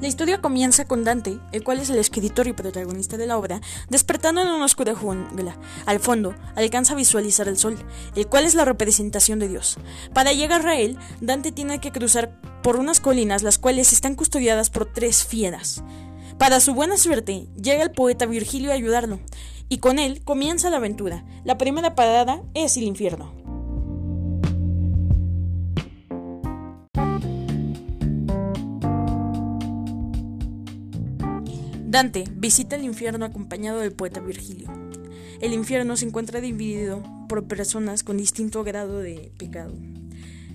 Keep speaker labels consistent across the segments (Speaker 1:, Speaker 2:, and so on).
Speaker 1: La historia comienza con Dante, el cual es el escritor y protagonista de la obra, despertando en una oscura jungla. Al fondo, alcanza a visualizar el sol, el cual es la representación de Dios. Para llegar a él, Dante tiene que cruzar por unas colinas las cuales están custodiadas por tres fieras. Para su buena suerte, llega el poeta Virgilio a ayudarlo, y con él comienza la aventura. La primera parada es el infierno. Dante visita el infierno acompañado del poeta Virgilio. El infierno se encuentra dividido por personas con distinto grado de pecado.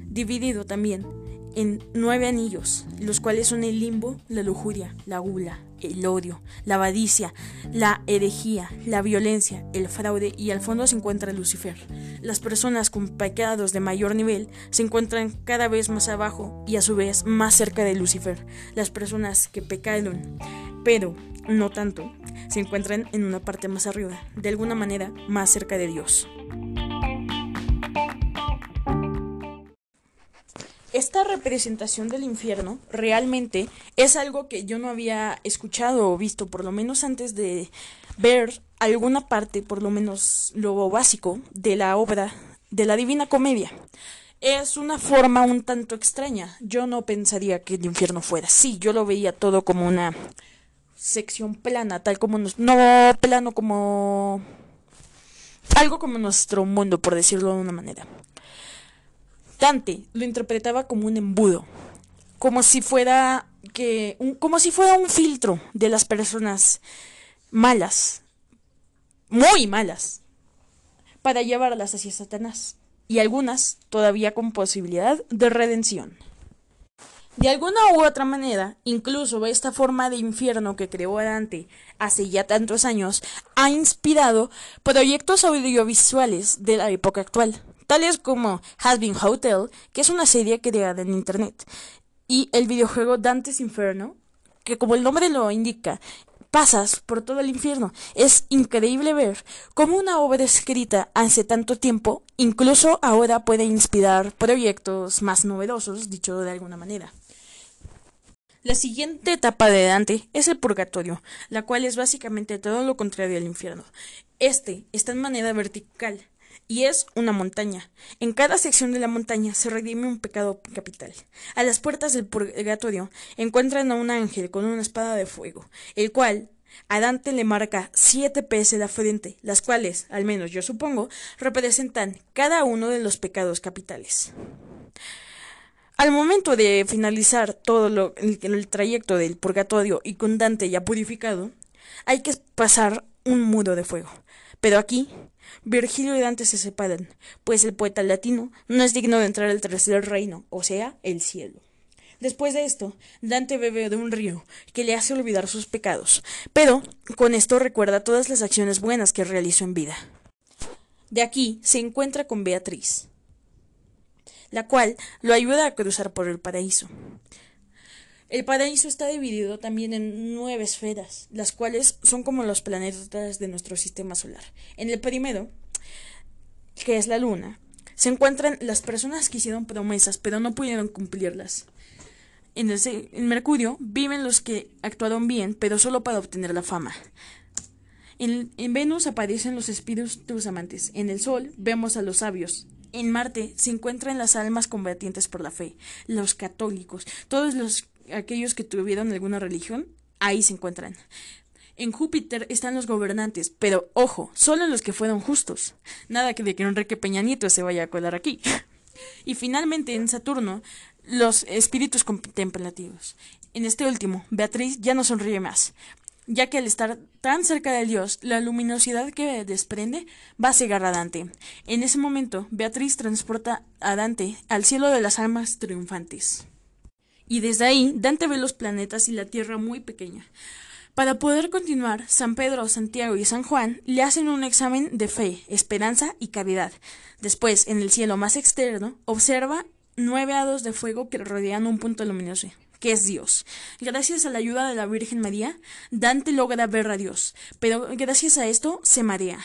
Speaker 1: Dividido también en nueve anillos, los cuales son el limbo, la lujuria, la gula, el odio, la avaricia, la herejía, la violencia, el fraude y al fondo se encuentra Lucifer. Las personas con pecados de mayor nivel se encuentran cada vez más abajo y a su vez más cerca de Lucifer. Las personas que pecaron pero no tanto, se encuentran en una parte más arriba, de alguna manera más cerca de Dios. Esta representación del infierno realmente es algo que yo no había escuchado o visto, por lo menos antes de ver alguna parte, por lo menos lo básico, de la obra de la Divina Comedia. Es una forma un tanto extraña. Yo no pensaría que el infierno fuera así. Yo lo veía todo como una sección plana, tal como nos, no plano como algo como nuestro mundo, por decirlo de una manera. Dante lo interpretaba como un embudo, como si fuera que un, como si fuera un filtro de las personas malas, muy malas, para llevarlas hacia Satanás y algunas todavía con posibilidad de redención. De alguna u otra manera, incluso esta forma de infierno que creó Dante hace ya tantos años ha inspirado proyectos audiovisuales de la época actual, tales como Has Been Hotel, que es una serie creada en Internet, y el videojuego Dante's Inferno, que como el nombre lo indica, pasas por todo el infierno. Es increíble ver cómo una obra escrita hace tanto tiempo, incluso ahora puede inspirar proyectos más novedosos, dicho de alguna manera. La siguiente etapa de Dante es el purgatorio, la cual es básicamente todo lo contrario al infierno. Este está en manera vertical y es una montaña. En cada sección de la montaña se redime un pecado capital. A las puertas del purgatorio encuentran a un ángel con una espada de fuego, el cual a Dante le marca siete P's en la frente, las cuales, al menos yo supongo, representan cada uno de los pecados capitales. Al momento de finalizar todo lo, el, trayecto del purgatorio y con Dante ya purificado, hay que pasar un muro de fuego. Pero aquí, Virgilio y Dante se separan, pues el poeta latino no es digno de entrar al tercer reino, o sea, el cielo. Después de esto, Dante bebe de un río que le hace olvidar sus pecados, pero con esto recuerda todas las acciones buenas que realizó en vida. De aquí se encuentra con Beatriz, la cual lo ayuda a cruzar por el paraíso. El paraíso está dividido también en nueve esferas, las cuales son como los planetas de nuestro sistema solar. En el primero, que es la luna, se encuentran las personas que hicieron promesas pero no pudieron cumplirlas. En, el, Mercurio viven los que actuaron bien pero solo para obtener la fama. En, en Venus aparecen los espíritus amantes. En el Sol vemos a los sabios. En Marte se encuentran las almas combatientes por la fe, los católicos, todos los aquellos que tuvieron alguna religión, ahí se encuentran. En Júpiter están los gobernantes, pero ojo, solo los que fueron justos. Nada que de que Enrique Peña Nieto se vaya a colar aquí. y finalmente en Saturno, los espíritus contemplativos. En este último, Beatriz ya no sonríe más, ya que al estar tan cerca de Dios, la luminosidad que desprende va a cegar a Dante. En ese momento, Beatriz transporta a Dante al cielo de las almas triunfantes. Y desde ahí, Dante ve los planetas y la Tierra muy pequeña. Para poder continuar, San Pedro, Santiago y San Juan le hacen un examen de fe, esperanza y caridad. Después, en el cielo más externo, observa nueve hados de fuego que rodean un punto luminoso que es Dios. Gracias a la ayuda de la Virgen María, Dante logra ver a Dios, pero gracias a esto se marea.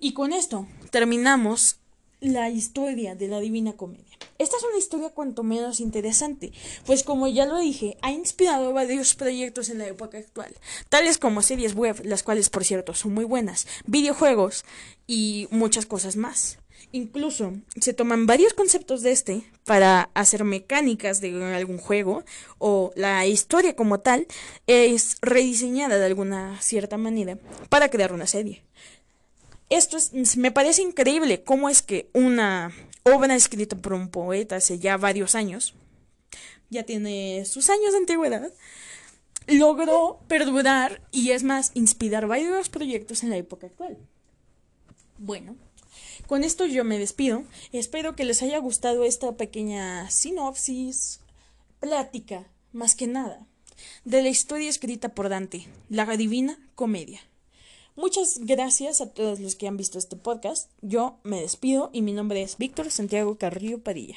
Speaker 1: y con esto terminamos la historia de la Divina Comedia. Esta es una historia cuanto menos interesante, pues como ya lo dije, ha inspirado varios proyectos en la época actual, tales como series web, las cuales por cierto son muy buenas, videojuegos y muchas cosas más. Incluso se toman varios conceptos de este para hacer mecánicas de algún juego o la historia como tal es rediseñada de alguna cierta manera para crear una serie. Esto es, me parece increíble cómo es que una obra escrita por un poeta hace ya varios años, ya tiene sus años de antigüedad, logró perdurar y es más, inspirar varios proyectos en la época actual. Bueno, con esto yo me despido. Espero que les haya gustado esta pequeña sinopsis, plática, más que nada, de la historia escrita por Dante, la Divina Comedia. Muchas gracias a todos los que han visto este podcast. Yo me despido y mi nombre es Víctor Santiago Carrillo Padilla.